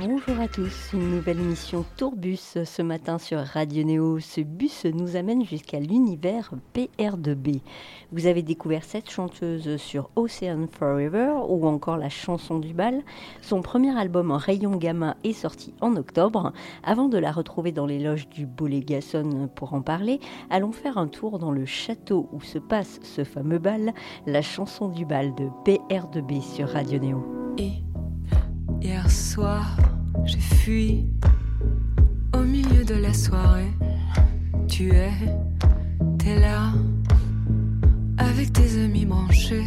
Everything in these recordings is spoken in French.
Bonjour à tous, une nouvelle émission Tourbus ce matin sur Radio Néo. Ce bus nous amène jusqu'à l'univers PR2B. Vous avez découvert cette chanteuse sur Ocean Forever ou encore la chanson du bal. Son premier album en rayon gamma est sorti en octobre. Avant de la retrouver dans les loges du Bolégason pour en parler, allons faire un tour dans le château où se passe ce fameux bal, la chanson du bal de PR2B sur Radio Néo. Hier soir, j'ai fui au milieu de la soirée. Tu es, t'es là, avec tes amis branchés,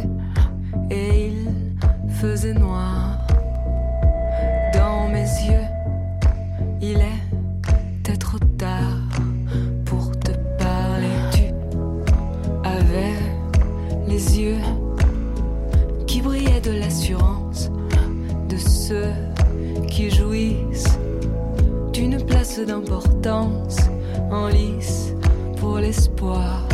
et il faisait noir dans mes yeux. Il était d'importance en lice pour l'espoir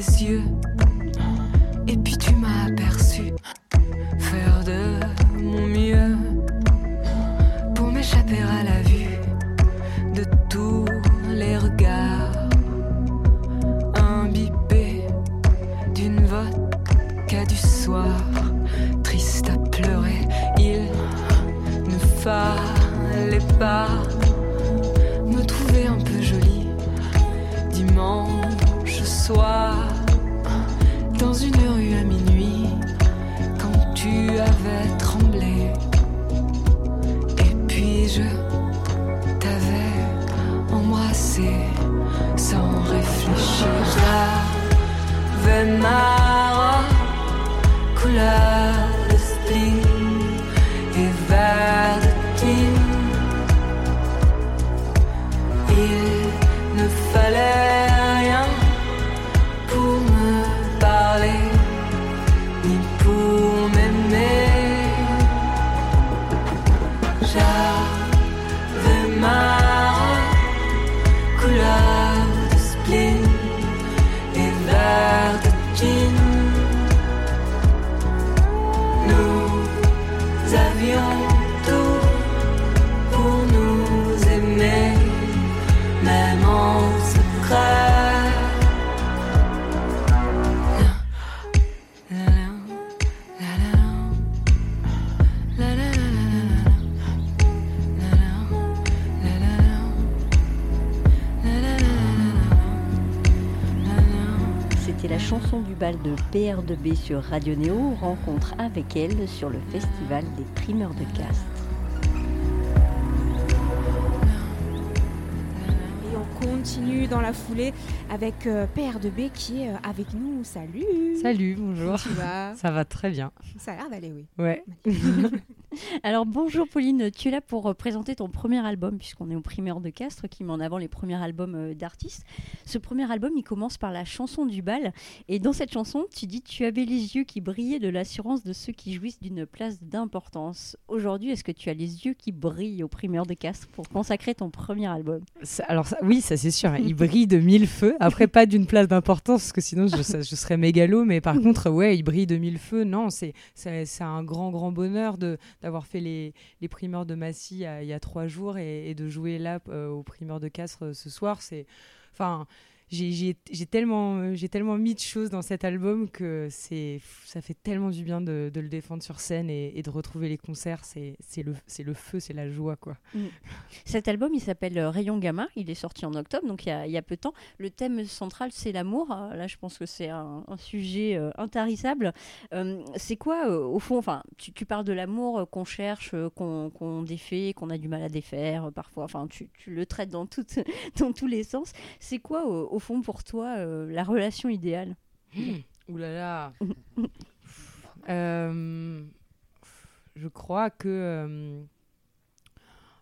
les yeux, et puis tu de PR2B sur Radio Néo, rencontre avec elle sur le festival des primeurs de Castres. Et on continue dans la foulée avec euh, PR2B qui est euh, avec nous. Salut Salut, Comment bonjour. tu vas? Ça va très bien. Ça a l'air d'aller, oui. Ouais. Alors bonjour Pauline, tu es là pour euh, présenter ton premier album puisqu'on est au primeur de Castres qui met en avant les premiers albums euh, d'artistes. Ce premier album il commence par la chanson du bal et dans cette chanson tu dis tu avais les yeux qui brillaient de l'assurance de ceux qui jouissent d'une place d'importance. Aujourd'hui est-ce que tu as les yeux qui brillent au primeur de Castres pour consacrer ton premier album? Ça- alors ça- oui, ça c'est sûr. hein. Il brille de mille feux. Après, pas d'une place d'importance, parce que sinon je, ça- je serais mégalo. Mais par contre, ouais, il brille de mille feux. Non, c'est un grand, grand bonheur de d'avoir fait les, primeurs de Massy il y a trois jours et, de jouer là euh, au primeur de Castres euh, ce soir. C'est, enfin, j'ai tellement, euh, tellement mis de choses dans cet album que ça fait tellement du bien de, le défendre sur scène et, de retrouver les concerts. C'est le, feu, c'est la joie, quoi. Cet album, il s'appelle euh, Rayon Gamma. Il est sorti en octobre, donc il y a, peu de temps. Le thème central, c'est l'amour. Euh, Là, je pense que c'est un, sujet intarissable. C'est quoi, au fond tu, parles de l'amour qu'on cherche, qu'on défait, qu'on a du mal à défaire parfois. Tu, le traites dans, tous les sens. C'est quoi, fond, pour toi, euh, la relation idéale Ouh là là. Euh, je crois que. euh,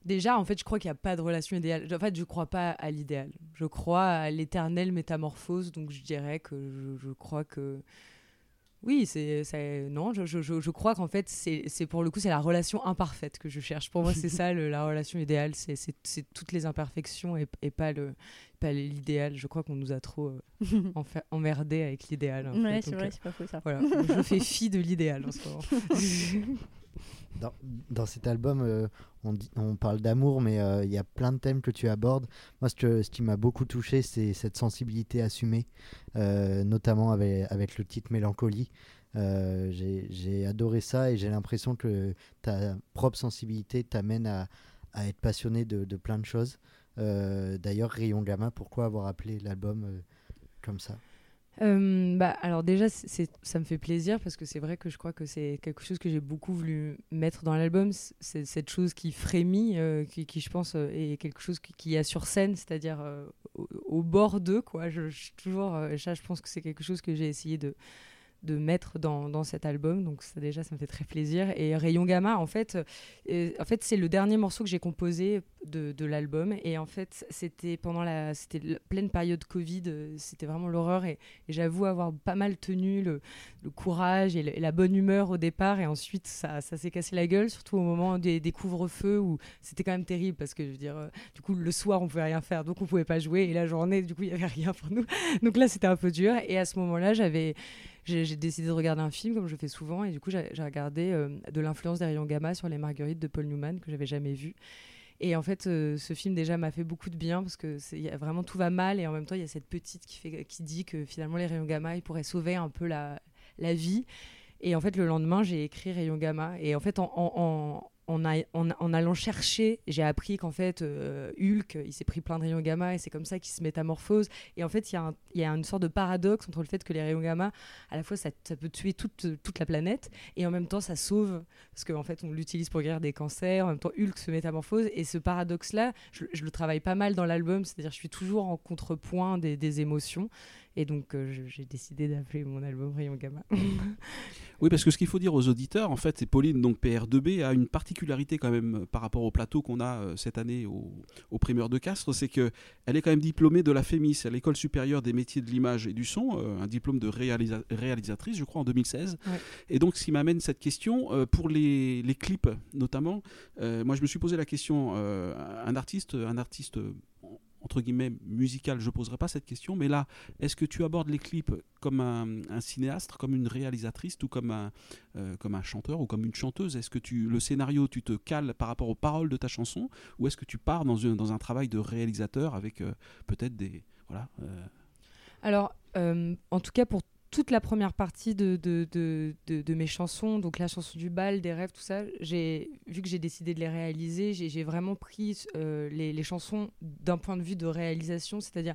Déjà, en fait, je crois qu'il n'y a pas de relation idéale. En fait, je crois pas à l'idéal. Je crois à l'éternelle métamorphose. Donc, je dirais que je, je crois que. Oui, c'est. Non, je, je- je- je crois qu'en fait, c'est pour le coup, c'est la relation imparfaite que je cherche. Pour moi, c'est ça, le- la relation idéale. C'est toutes les imperfections et, et pas le pas l'idéal. Je crois qu'on nous a trop euh, emmerdés avec l'idéal. Ouais, c'est vrai, euh, c'est pas faux ça. voilà, je fais fi de l'idéal en ce moment. Dans, cet album, euh, on, parle d'amour, mais euh, il y a plein de thèmes que tu abordes. Moi, ce, que- ce qui m'a beaucoup touché, c'est cette sensibilité assumée, euh, notamment avec, le titre Mélancolie. J'ai adoré ça et j'ai l'impression que ta propre sensibilité t'amène à, être passionné de, de plein de choses. D'ailleurs, Rayon Gamma, pourquoi avoir appelé l'album comme ça? Euh, bah, alors déjà, c'est- ça me fait plaisir parce que c'est vrai que je crois que c'est quelque chose que j'ai beaucoup voulu mettre dans l'album. C'est cette chose qui frémit, euh, qui, je pense euh, est quelque chose qui, y a sur scène, c'est-à-dire au, bord d'eux. Quoi. Je, toujours, ça, je pense que c'est quelque chose que j'ai essayé de de mettre dans, dans cet album. Donc ça déjà ça me fait très plaisir. Et Rayon Gamma en fait euh, en fait c'est le dernier morceau que j'ai composé de, de l'album. Et en fait c'était pendant la c'était pleine période Covid euh, c'était vraiment l'horreur. Et, j'avoue avoir pas mal tenu le, le courage et, la bonne humeur au départ. Et ensuite ça, ça s'est cassé la gueule surtout au moment des, couvre-feux où c'était quand même terrible parce que je veux dire euh, du coup le soir on pouvait rien faire donc on pouvait pas jouer. Et la journée du coup il y avait rien pour nous. Donc là c'était un peu dur. Et à ce moment là j'avais j'ai décidé de regarder un film comme je fais souvent et du coup j'ai regardé euh, de l'influence rayons gamma sur les marguerites de Paul Newman que j'avais jamais vu. Et en fait euh, ce film déjà m'a fait beaucoup de bien parce que y vraiment tout va mal et en même temps il y a cette petite qui fait qui dit que finalement les rayons gamma ils pourraient sauver un peu la la vie. Et en fait le lendemain j'ai écrit rayons gamma et en fait en en, en- en allant chercher, j'ai appris qu'en fait, euh, Hulk, il s'est pris plein de rayons gamma et c'est comme ça qu'il se métamorphose. Et en fait, il y, a une sorte de paradoxe entre le fait que les rayons gamma, à la fois, ça, peut tuer toute, toute la planète et en même temps, ça sauve, parce qu'en fait, on l'utilise pour guérir des cancers. En même temps, Hulk se métamorphose. Et ce paradoxe-là, je, je le travaille pas mal dans l'album, c'est-à-dire, je suis toujours en contrepoint des émotions. Et donc, euh, j'ai décidé d'appeler mon album Rayon Gamma. Oui, parce que ce qu'il faut dire aux auditeurs, en fait, c'est Pauline, donc PR2B, a une particularité quand même euh, par rapport au plateau qu'on a euh, cette année au, au primeur de Castres, c'est que elle est quand même diplômée de la FEMIS, à l'école supérieure des métiers de l'image et du son, un diplôme de réalisa- réalisatrice, je crois, en 2016. Ouais. Et donc, ce qui m'amène cette question, euh, pour les, les clips notamment, euh, moi je me suis posé la question, euh, un artiste, un artiste entre guillemets musical, je poserai pas cette question, mais là, est-ce que tu abordes les clips comme un, cinéaste, comme une réalisatrice, ou comme un, euh, comme un chanteur ou comme une chanteuse? Est-ce que tu, le scénario, tu te cales par rapport aux paroles de ta chanson, ou est-ce que tu pars dans un, dans un travail de réalisateur avec euh, peut-être des voilà euh, Alors, en tout cas, pour toute la première partie de, mes chansons, donc la chanson du bal, des rêves, tout ça, vu que j'ai décidé de les réaliser, j'ai vraiment pris euh, les, chansons d'un point de vue de réalisation, c'est-à-dire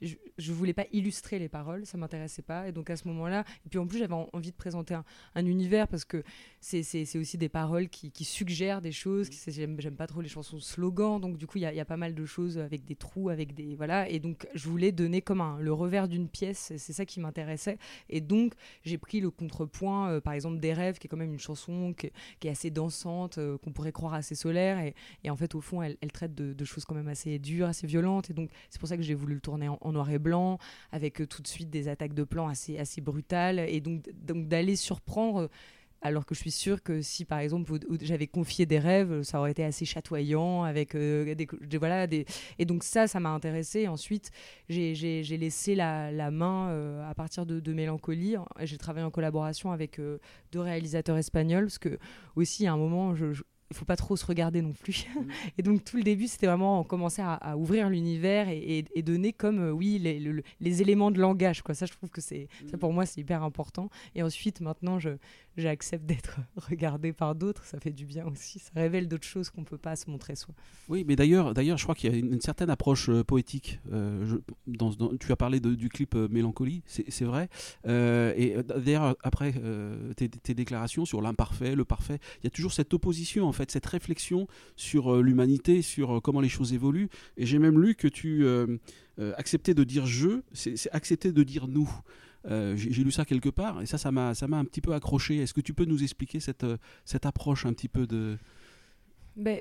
je, je voulais pas illustrer les paroles, ça m'intéressait pas, et donc à ce moment-là, et puis en plus j'avais en- envie de présenter un, un univers parce que c'est aussi des paroles qui, suggèrent des choses, j'aime pas trop les chansons slogans, donc du coup il y, a- il y a pas mal de choses avec des trous, avec des voilà, et donc je voulais donner comme un, le revers d'une pièce, c'est ça qui m'intéressait, et donc j'ai pris le contrepoint, euh, par exemple des rêves, qui est quand même une chanson qui, est assez dansante, euh, qu'on pourrait croire assez solaire, et, en fait au fond elle, traite de, choses quand même assez dures, assez violentes, et donc c'est pour ça que j'ai voulu le tourner en, noir et blanc, avec euh, tout de suite des attaques de plan assez, assez brutales, et donc, donc d'aller surprendre. Alors que je suis sûre que si par exemple j'avais confié des rêves, ça aurait été assez chatoyant avec euh, des, des- voilà des et donc ça ça m'a intéressé. Ensuite j'ai laissé la, la main euh, à partir de, de Mélancolie. J'ai travaillé en collaboration avec euh, deux réalisateurs espagnols parce que aussi à un moment je, je- il faut pas trop se regarder non plus. et donc tout le début, c'était vraiment commencer à, à ouvrir l'univers et, et- et donner comme euh, oui les, le- les éléments de langage. Quoi. Ça, je trouve que c'est ça pour moi c'est hyper important. Et ensuite, maintenant, je j'accepte d'être regardée par d'autres. Ça fait du bien aussi. Ça révèle d'autres choses qu'on peut pas se montrer soi. Oui, mais d'ailleurs, d'ailleurs, je crois qu'il y a une, certaine approche euh, poétique. euh, tu as parlé du clip euh, Mélancolie, c'est vrai. Et d'ailleurs, après tes, tes déclarations sur l'imparfait, le parfait, il y a toujours cette opposition, en fait, cette réflexion sur l'humanité, sur comment les choses évoluent. Et j'ai même lu que tu acceptais de dire je, c'est accepter de dire nous. Euh, j'ai lu ça quelque part et ça, ça m'a, un petit peu accroché. Est-ce que tu peux nous expliquer cette, euh, cette approche un petit peu de Ben,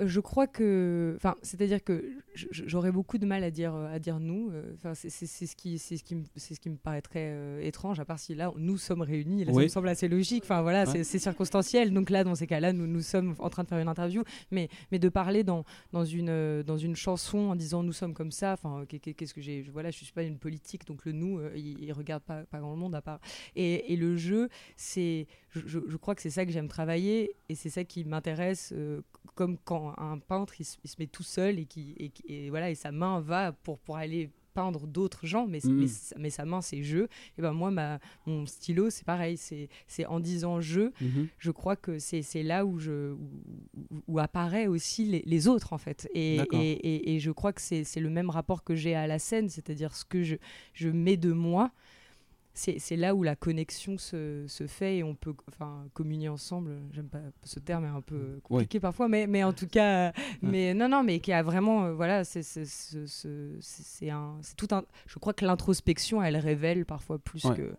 je crois que, enfin, c'est-à-dire que j'aurais beaucoup de mal à dire euh, à dire nous. euh, Enfin, c'est ce qui c'est ce qui me c'est ce qui me paraîtrait euh, étrange. À part si là nous sommes réunis, là, ça me semble assez logique. Enfin voilà, Ouais. c'est- circonstanciel. Donc là, dans ces cas-là, nous nous sommes en train de faire une interview, mais mais de parler dans dans une euh, dans une chanson en disant nous sommes comme ça. Enfin, qu'est- qu'est- qu'est-ce que j'ai je- Voilà, je suis pas une politique, donc le nous, euh, il, il regarde pas pas grand monde à part. Et, et le jeu, c'est je, je- je crois que c'est ça que j'aime travailler et c'est ça qui m'intéresse euh, comme quand un peintre il se, il se met tout seul et qui et, et voilà et sa main va pour pour aller peindre d'autres gens mais, Mm. mais, sa- mais sa main c'est jeu et ben moi ma mon stylo c'est pareil c'est c'est en disant jeu je crois que c'est c'est là où, je, où, apparaît aussi les, les autres, en fait. Et, et, et- et je crois que c'est c'est le même rapport que j'ai à la scène, c'est-à-dire ce que je, je mets de moi. C'est là où la connexion se, se fait et on peut enfin, communier ensemble. J'aime pas ce terme est un peu compliqué parfois, mais, mais en tout cas, euh, mais non, non, mais qui a vraiment, euh, voilà, c'est tout un. Je crois que l'introspection, elle révèle parfois plus Ouais. que.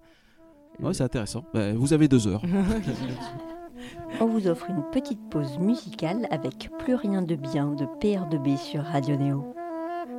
Ouais, c'est intéressant. Bah, vous avez deux heures. On vous offre une petite pause musicale avec Plus rien de bien de PR2B sur Radio Néo.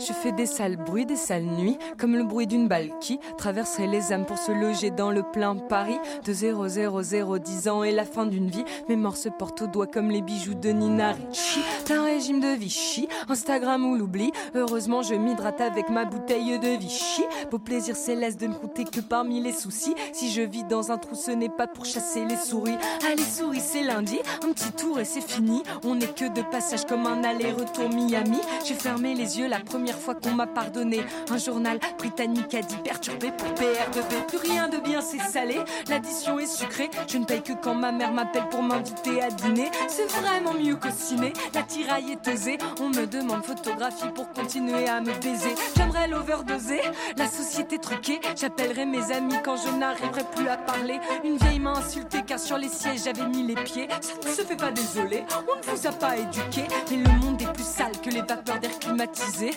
Je fais des sales bruits, des sales nuits, comme le bruit d'une balle qui traverserait les âmes pour se loger dans le plein Paris. De 000 10 ans et la fin d'une vie, mes morts se portent au doigt comme les bijoux de Nina Ricci. D'un régime de Vichy, Instagram ou l'oubli. Heureusement, je m'hydrate avec ma bouteille de Vichy. Beau plaisir céleste de ne compter que parmi les soucis. Si je vis dans un trou, ce n'est pas pour chasser les souris. Allez, souris, c'est lundi, un petit tour et c'est fini. On n'est que de passage comme un aller-retour Miami. J'ai fermé les yeux la première fois qu'on m'a pardonné. Un journal britannique a dit perturbé pour PR2B. Plus rien de bien, c'est salé. L'addition est sucrée. Je ne paye que quand ma mère m'appelle pour m'inviter à dîner. C'est vraiment mieux qu'au ciné. La tiraille est osée. On me demande photographie pour continuer à me baiser. J'aimerais l'overdoser. La société truquée. J'appellerai mes amis quand je n'arriverai plus à parler. Une vieille m'a insulté car sur les sièges j'avais mis les pieds. Ça ne se fait pas désolé. On ne vous a pas éduqué. Mais le monde est plus sale que les vapeurs d'air climatisées.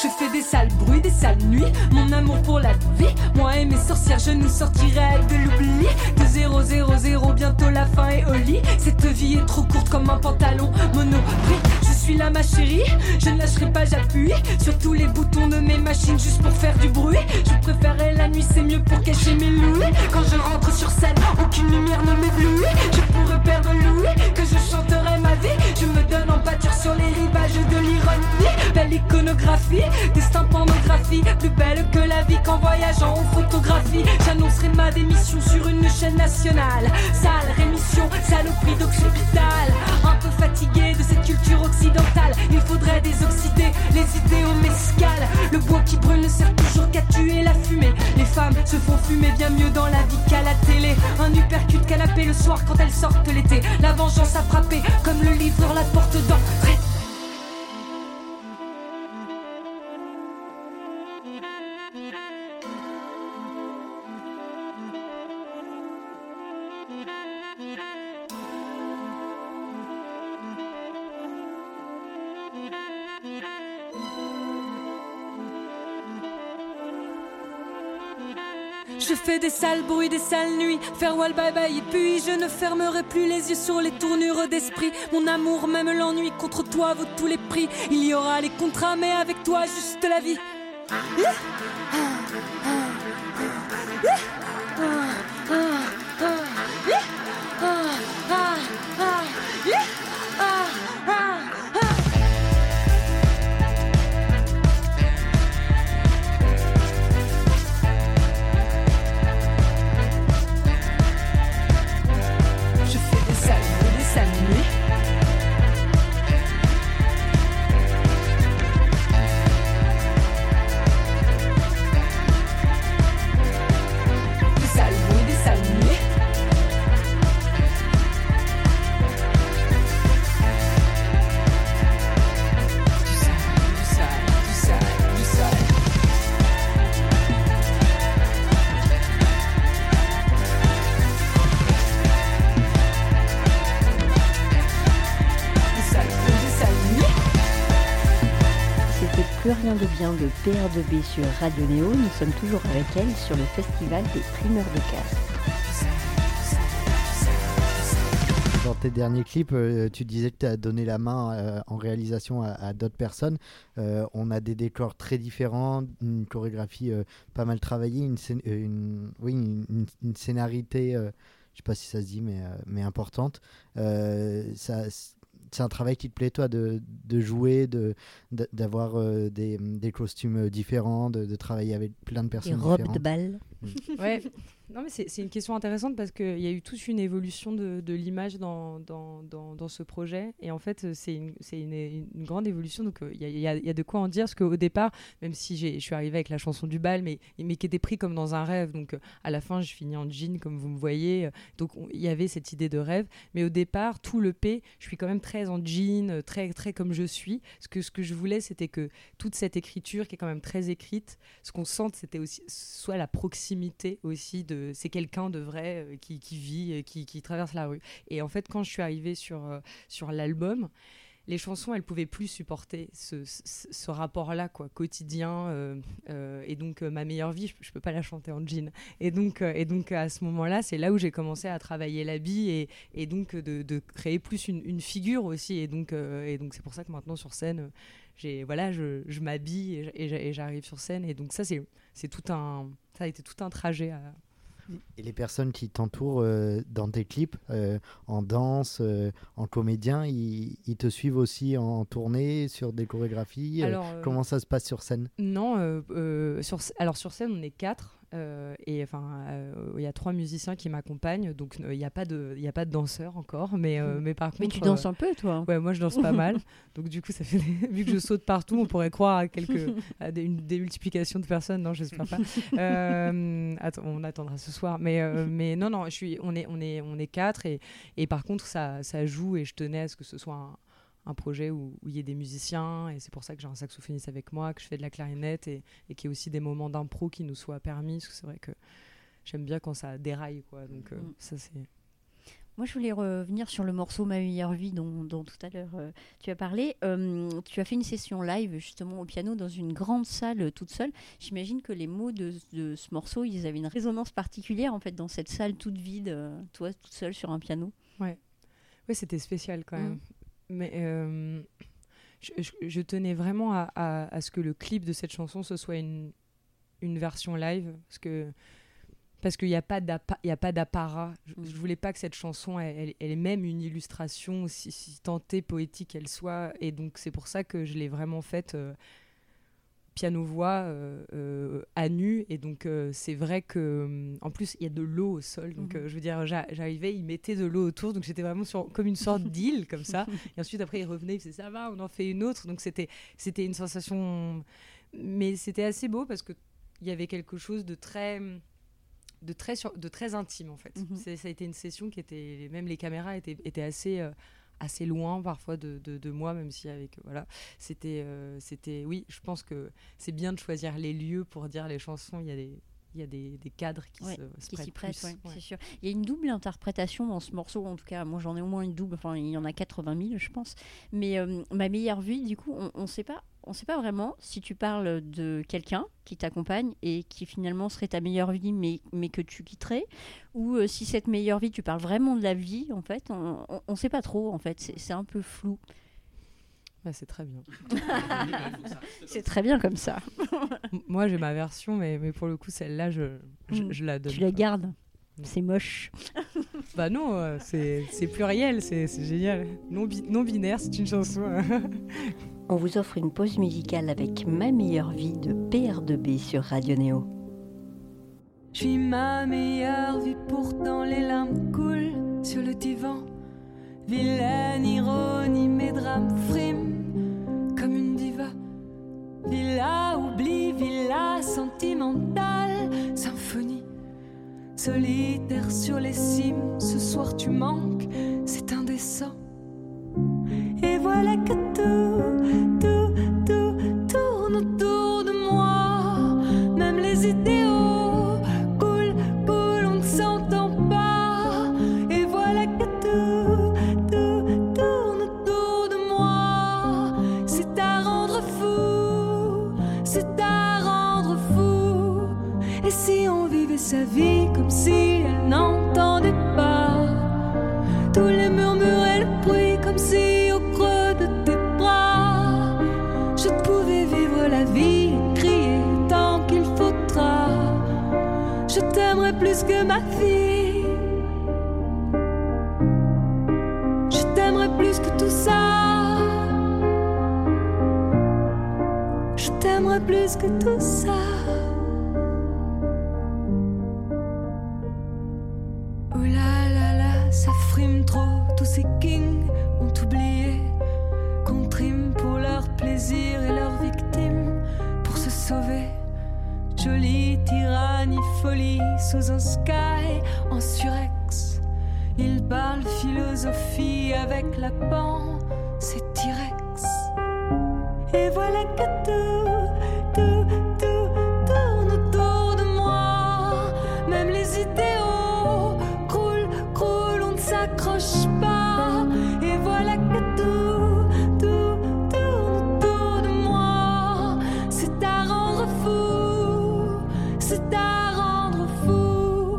Je fais des sales bruits, des sales nuits, mon amour pour la vie. Moi et mes sorcières, je nous sortirai de l'oubli. De 0, 0, 0, bientôt la fin est au lit. Cette vie est trop courte comme un pantalon monoprix. Je suis là, ma chérie, je ne lâcherai pas, j'appuie sur tous les boutons de mes machines juste pour faire du bruit. Je préférais la nuit, c'est mieux pour cacher mes louis. Quand je rentre sur scène, aucune lumière ne m'éblouit. Je pourrais perdre Louis, destin pornographie, plus belle que la vie qu'en voyageant en photographie. J'annoncerai ma démission sur une chaîne nationale. Sale rémission, saloperie d'occipital. Un peu fatigué de cette culture occidentale, il faudrait désoxyder les idéaux mescales. Le bois qui brûle ne sert toujours qu'à tuer la fumée. Les femmes se font fumer bien mieux dans la vie qu'à la télé. Un uppercut canapé le soir quand elles sortent l'été. La vengeance a frappé comme le livreur la porte d'entrée. Je fais des sales bruits, des sales nuits, farewell bye bye et puis je ne fermerai plus les yeux sur les tournures d'esprit. Mon amour, même l'ennui contre toi vaut tous les prix. Il y aura les contrats, mais avec toi juste la vie. De bien de PR2B sur Radio Néo. Nous sommes toujours avec elle sur le festival des primeurs de casse. Dans tes derniers clips, euh, tu disais que tu as donné la main euh, en réalisation à, d'autres personnes. Euh, on a des décors très différents, une chorégraphie pas mal travaillée, une, scénarité, je sais pas si ça se dit, mais, mais importante. Ça, c'est un travail qui te plaît, toi, de, de jouer, de, de- d'avoir euh, des, des costumes différents, de, de travailler avec plein de Des personnes robes différentes. de bal. Ouais. Non, mais c'est une question intéressante parce qu'il y a eu toute une évolution de, de l'image dans, dans, dans, ce projet. Et en fait, c'est une, une, une grande évolution. Donc, euh, il y, y y a de quoi en dire. Parce qu'au départ, même si je suis arrivée avec la chanson du bal, mais, mais qui était pris comme dans un rêve. Donc, euh, à la fin, je finis en jean, comme vous me voyez. Donc, on- il y avait cette idée de rêve. Mais au départ, tout le P, je suis quand même très en jean, très, très comme je suis. Ce que, ce que je voulais, c'était que toute cette écriture, qui est quand même très écrite, ce qu'on sente, c'était aussi soit la proximité aussi de. C'est quelqu'un de vrai euh, qui, qui vit, euh, qui, qui traverse la rue. Et en fait, quand je suis arrivée sur, euh, sur l'album, les chansons, elles pouvaient plus supporter ce, ce, rapport-là, quoi, quotidien. euh, euh, et donc, euh, ma meilleure vie, je, je peux pas la chanter en jean. Et donc, euh, et donc à ce moment-là, c'est là où j'ai commencé à travailler l'habit et, et donc euh, de, de créer plus une, figure aussi. Et donc, euh, et donc c'est pour ça que maintenant sur scène, euh, j'ai voilà, je, je m'habille et j'arrive sur scène. Et donc ça, c'est c'est tout un, ça a été tout un trajet. À... Et les personnes qui t'entourent euh, dans tes clips, euh, en danse, euh, en comédien, ils, ils te suivent aussi en tournée, sur des chorégraphies. Alors, comment ça se passe sur scène? Non, sur, alors sur scène, on est quatre. Euh, et enfin, euh, il y a trois musiciens qui m'accompagnent, donc euh, il n'y a pas de, il a pas de danseur encore, mais euh, mais par contre. Mais tu danses un peu, toi. Ouais, moi je danse pas mal. Donc du coup, ça fait des- vu que je saute partout, on pourrait croire à quelques à des, une démultiplication de personnes. Non, j'espère pas. Attends, on attendra ce soir. Mais mais non non, je suis, on est on est on est quatre et et par contre ça ça joue et je tenais à ce que ce soit un, un projet où où il y ait des musiciens et c'est pour ça que j'ai un saxophoniste avec moi, que je fais de la clarinette et, et qu'il y ait aussi des moments d'impro qui nous soient permis. Parce que c'est vrai que j'aime bien quand ça déraille quoi. Donc euh, Mm. ça c'est Moi, je voulais revenir sur le morceau Ma meilleure vie dont, dont tout à l'heure euh, tu as parlé. Euh, tu as fait une session live justement au piano dans une grande salle toute seule. J'imagine que les mots de, de ce morceau, ils avaient une résonance particulière en fait dans cette salle toute vide, euh, toi toute seule sur un piano. Ouais, c'était spécial quand Mm. même. Mais euh, je, je- je tenais vraiment à, à- à ce que le clip de cette chanson ce soit une, une version live parce que parce qu'il n'y a pas d'apparat. Je, Mm. je voulais pas que cette chanson elle, elle- ait même une illustration si, si tentée poétique elle soit et donc c'est pour ça que je l'ai vraiment faite euh, piano voix euh, euh, à nu. Et donc euh, c'est vrai que hum, en plus il y a de l'eau au sol. Donc Mhm. je veux dire j'a- j'arrivais il mettait de l'eau autour. Donc j'étais vraiment sur comme une sorte d'île comme ça. Et ensuite après il revenait il faisait ça va on en fait une autre. Donc c'était c'était une sensation mais c'était assez beau parce que il y avait quelque chose de très de très sur- de très intime en fait. Mhm. Ça a été une session qui était même les caméras étaient, étaient assez euh, assez loin parfois de, de, moi même si avec voilà. C'était euh, c'était oui je pense que c'est bien de choisir les lieux pour dire les chansons. Il y a des il y a des, des cadres qui Ouais, se, se Qui s'y prêtent ouais, Ouais. c'est sûr. Il y a une double interprétation dans ce morceau, en tout cas, moi j'en ai au moins une double, enfin il y en a 80 000 je pense. Mais euh, ma meilleure vie, du coup, on ne sait pas. On sait pas vraiment si tu parles de quelqu'un qui t'accompagne et qui finalement serait ta meilleure vie, mais, mais que tu quitterais, ou euh, si cette meilleure vie, tu parles vraiment de la vie, en fait, on ne sait pas trop, en fait, c'est un peu flou. Ouais, c'est très bien C'est très bien comme ça. Moi j'ai ma version mais, mais pour le coup celle-là je, je, Mm. je la donne Tu la gardes. C'est moche. bah non euh, c'est c'est pluriel c'est c'est génial non, bi- non binaire c'est une chanson On vous offre une pause musicale avec Ma meilleure vie de PR2B sur Radio Néo. Je vis ma meilleure vie, pourtant les larmes coulent sur le divan. Vilaine ironie, mes drames friment sentimentale, symphonie. Solitaire sur les cimes, ce soir tu manques, c'est indécent. Et voilà que plus que tout ça. Je t'aimerai plus que tout ça. Oh là là là, ça frime trop. Tous ces kings ont oublié qu'on trime pour leur plaisir et leurs victimes pour se sauver. Jolie tyrannie, folie sous un sky en surex. Ils parlent philosophie avec la pan, c'est T-Rex. Et voilà que tout, tout, tout tourne autour de moi. Même les idéaux croulent, croulent, on ne s'accroche pas. Et voilà que tout, tout tourne autour de moi. C'est à rendre fou, c'est à rendre fou.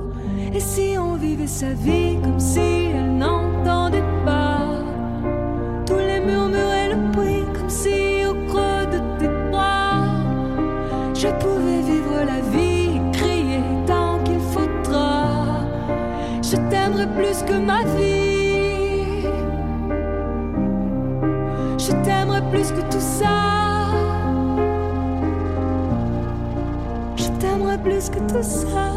Et si on vivait sa vie comme si elle n'entendait pas je pouvais vivre la vie crier tant qu'il faudra. Je t'aimerai plus que ma vie. Je t'aimerai plus que tout ça. Je t'aimerai plus que tout ça.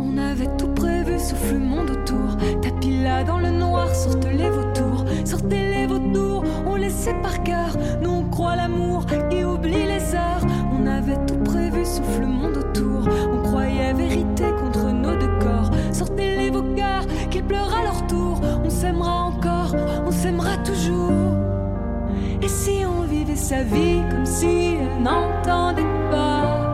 On avait tout prévu, sauf le monde autour. Tapis là dans le noir, sortez les vautours. Sortez les vautours, on les sait par cœur. Nous on croit l'amour et oublie les heures. On avait tout prévu, sauf le monde autour. On croyait vérité contre nos deux corps. Sortez les vos cœurs, qu'ils pleurent à leur tour. On s'aimera encore, on s'aimera toujours. Et si on vivait sa vie comme si elle n'entendait pas?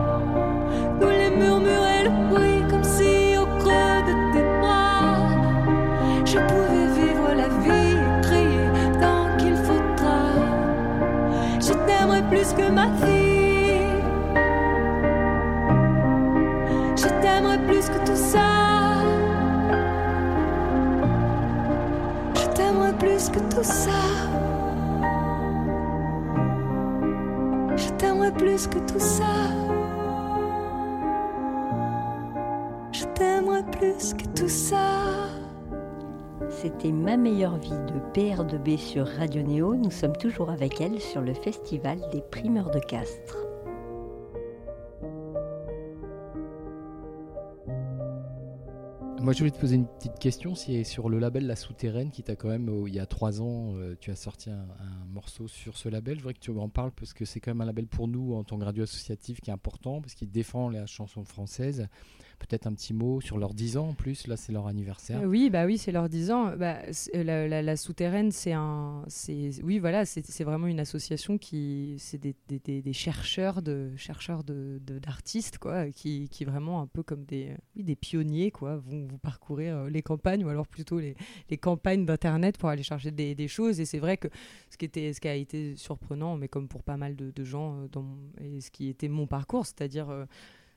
Plus que ma fille. Je t'aimerai plus que tout ça. C'était Ma meilleure vie de PR2B sur Radio Néo. Nous sommes toujours avec elle sur le festival des primeurs de Castres. Moi, je voulais te poser une petite question. C'est sur le label La Souterraine qui t'a quand même, il y a trois ans, euh, tu as sorti un, un morceau sur ce label. Je voudrais que tu en parles parce que c'est quand même un label pour nous en tant que radio associatif qui est important parce qu'il défend la chanson française. Peut-être un petit mot sur leurs 10 ans en plus. Là, c'est leur anniversaire. Euh, Oui, bah oui, c'est leur 10 ans. Bah, c'est- la, souterraine, c'est un, oui, voilà, c'est, vraiment une association qui, c'est des, chercheurs de, chercheurs de, de- d'artistes, quoi, qui, qui vraiment un peu comme des, euh, oui, des pionniers, quoi, vont, vont parcourir euh, les campagnes ou alors plutôt les, les campagnes d'internet pour aller chercher des, choses. Et c'est vrai que ce qui était, ce qui a été surprenant, mais comme pour pas mal de, de gens euh, dans et ce qui était mon parcours, c'est-à-dire euh,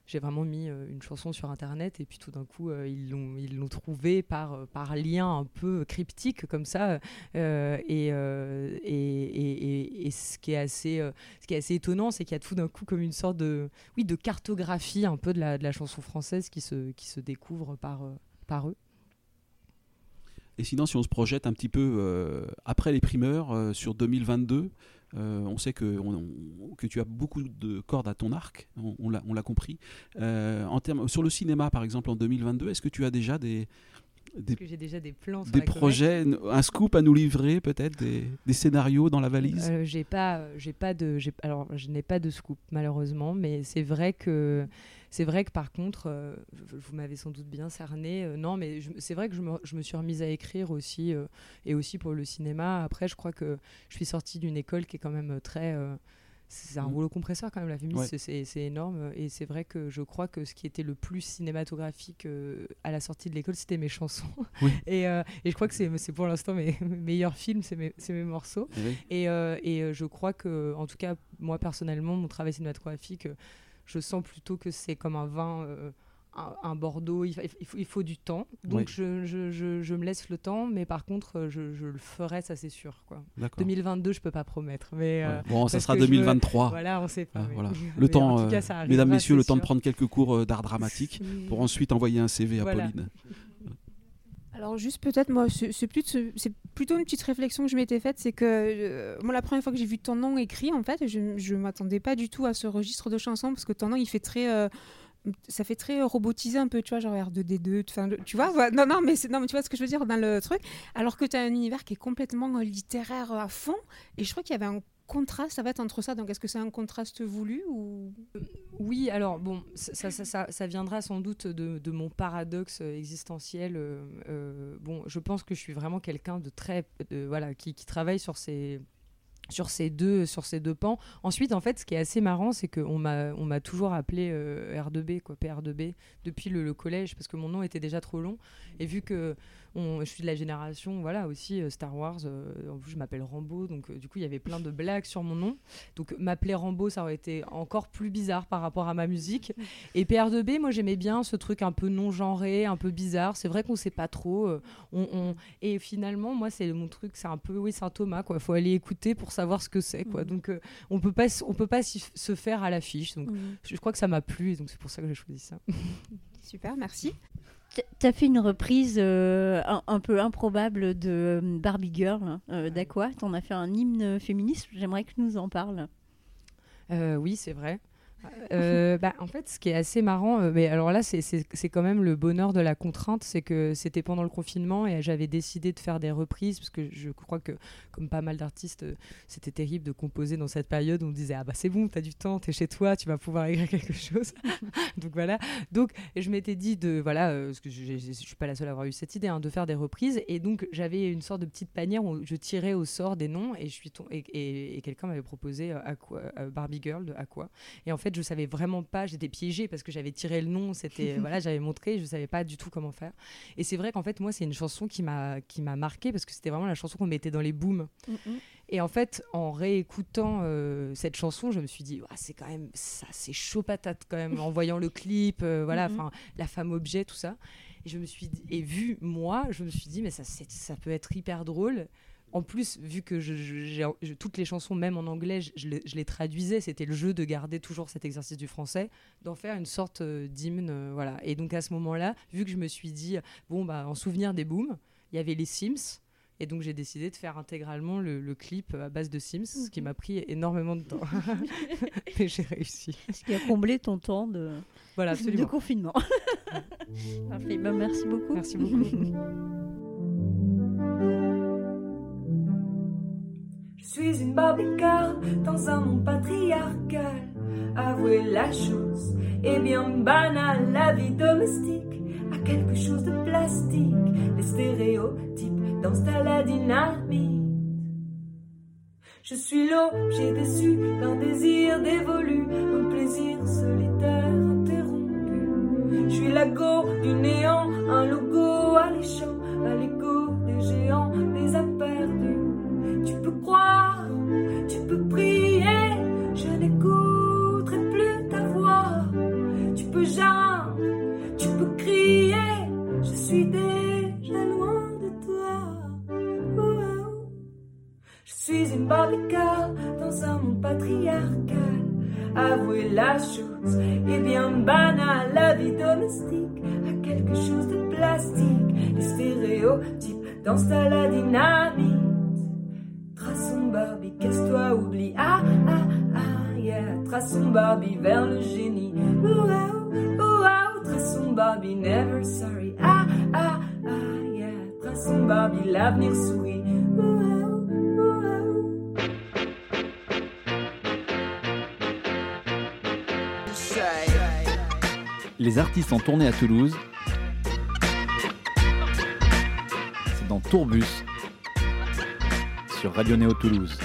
j'ai vraiment mis euh, une chanson sur internet et puis tout d'un coup euh, ils l'ont ils l'ont trouvé par euh, par lien un peu cryptique comme ça et, et, et, ce qui est assez ce qui est assez étonnant c'est qu'il y a tout d'un coup comme une sorte de oui de cartographie un peu de la, de la chanson française qui se qui se découvre par par eux. Et sinon, si on se projette un petit peu après les primeurs sur 2022, euh, on sait que, on- on- que tu as beaucoup de cordes à ton arc, on, on l'a compris. Euh, en termes, sur le cinéma, par exemple, en 2022, est-ce que tu as déjà des, des, que j'ai déjà des plans des projets, un scoop à nous livrer, peut-être, des, des scénarios dans la valise? Euh, j'ai pas, j'ai pas de, alors je n'ai pas de scoop malheureusement, mais c'est vrai que, c'est vrai que par contre, euh, vous m'avez sans doute bien cerné. euh, non, mais c'est vrai que je me, je me suis remise à écrire aussi, euh, et aussi pour le cinéma. Après, je crois que je suis sortie d'une école qui est quand même très, c'est un Mm. rouleau compresseur quand même la féministe, Ouais. c'est- énorme et c'est vrai que je crois que ce qui était le plus cinématographique à la sortie de l'école c'était mes chansons Oui. et, et je crois que c'est pour l'instant mes, mes meilleurs films, c'est mes, morceaux oui. et, et je crois que en tout cas moi personnellement mon travail cinématographique je sens plutôt que c'est comme un vin euh, un, un Bordeaux, il, fa- il faut, il faut du temps. Donc Oui. je, je- je- je me laisse le temps, mais par contre, euh, je, le ferai, ça c'est sûr. Quoi. D'accord. 2022, je peux pas promettre. Mais, euh. Bon, ça sera que je me- 2023. Voilà, on sait pas. Ah, mais- voilà. mais Le temps, en tout cas, ça arrivera, mesdames, messieurs, le temps de prendre quelques cours d'art dramatique pour ensuite envoyer un CV à Voilà. Pauline. Alors juste peut-être moi c'est plutôt une petite réflexion que je m'étais faite c'est que euh, moi la première fois que j'ai vu ton nom écrit en fait je je m'attendais pas du tout à ce registre de chansons parce que ton nom il fait très euh, ça fait très robotisé un peu tu vois genre R2D2 enfin le- tu vois non non mais non mais tu vois ce que je veux dire dans le truc. Alors que tu as un univers qui est complètement littéraire à fond et je crois qu'il y avait un contraste ça va être entre ça donc est-ce que c'est un contraste voulu ou? Oui, alors bon, ça, ça, ça- viendra sans doute de, mon paradoxe euh, existentiel. euh, euh, bon, je pense que je suis vraiment quelqu'un de très, de- voilà, qui, travaille sur ces sur ces deux sur ces deux pans. Ensuite, en fait, ce qui est assez marrant, c'est qu'on m'a on m'a toujours appelé euh, R2B quoi, PR2B depuis le, le collège parce que mon nom était déjà trop long et vu que on- je suis de la génération voilà aussi euh, Star Wars euh, en plus je m'appelle Rambo donc euh, du coup il y avait plein de blagues sur mon nom. Donc m'appeler Rambo ça aurait été encore plus bizarre par rapport à ma musique. Et PR2B moi j'aimais bien ce truc un peu non genré un peu bizarre. C'est vrai qu'on sait pas trop on, on- et finalement moi c'est mon truc c'est un peu oui Saint Thomas quoi. Faut aller écouter pour savoir ce que c'est quoi. Mhm. donc on peut pas on peut pas se faire à l'affiche. Donc Mhm. je, je crois que ça m'a plu et donc c'est pour ça que j'ai choisi ça. Super merci Tu as fait une reprise euh, un, un peu improbable de euh, Barbie Girl hein, euh, d'Aqua. Tu en as fait un hymne féministe. J'aimerais que tu nous en parles. Euh, oui, c'est vrai. Euh, bah, en fait, ce qui est assez marrant, euh, mais alors là, c'est- quand même le bonheur de la contrainte, c'est que c'était pendant le confinement et j'avais décidé de faire des reprises parce que je crois que, comme pas mal d'artistes, euh, c'était terrible de composer dans cette période. où On disait ah bah c'est bon, t'as du temps, t'es chez toi, tu vas pouvoir écrire quelque chose. Donc voilà. Donc je m'étais dit de voilà, parce que je, je suis pas la seule à avoir eu cette idée, hein, de faire des reprises et donc j'avais une sorte de petite panière où je tirais au sort des noms et et, quelqu'un m'avait proposé Aqua- euh, Barbie Girl de Aqua. Et en fait, je savais vraiment pas, j'étais piégée parce que j'avais tiré le nom, c'était voilà, j'avais montré, je savais pas du tout comment faire. Et c'est vrai qu'en fait, moi, c'est une chanson qui m'a qui m'a marqué parce que c'était vraiment la chanson qu'on mettait dans les booms. Et en fait, en réécoutant euh, cette chanson, je me suis dit, c'est quand même ça, c'est chaud patate quand même. en voyant le clip, euh, voilà, Mhm. enfin, la femme objet, tout ça. Et je me suis dit, et vu moi, je me suis dit, mais ça, ça peut être hyper drôle. En plus, vu que je, je- j'ai- je- toutes les chansons, même en anglais, je, les, je les traduisais, c'était le jeu de garder toujours cet exercice du français, d'en faire une sorte euh, d'hymne, euh, voilà. Et donc à ce moment-là, vu que je me suis dit, bon bah en souvenir des booms, il y avait les Sims. Et donc j'ai décidé de faire intégralement le, le clip à base de Sims, ce qui m'a pris énormément de temps. Mais j'ai réussi. Ce qui a comblé ton temps de, Voilà, de confinement. Parfait. Ben, merci beaucoup. Merci beaucoup. Suis une Barbicard dans un monde patriarcal. Avouer la chose est bien banale. La vie domestique a quelque chose de plastique. Les stéréotypes dansent à la dynamite. Je suis l'objet déçu d'un désir dévolu, un plaisir solitaire interrompu. Je suis la go du néant, un logo alléchant, à l'écho des géants, Tu peux crier, je suis déjà loin de toi. Ouah. Je suis une Barbicard dans un monde patriarcal. Avouer la chose est bien banale. La vie domestique a quelque chose de plastique. Les stéréotypes dansent à la dynamite. Traçons Barbie, casse-toi, oublie. Ah, ah, ah, yeah. Traçons Barbie vers le génie. Ouah, traçons Barbie, never sorry. Ah, ah, ah, yeah. Traçons Barbie, l'avenir sourit. Ouah, ouah. Les artistes en tournée à Toulouse. C'est dans Tourbus sur Radio Néo Toulouse.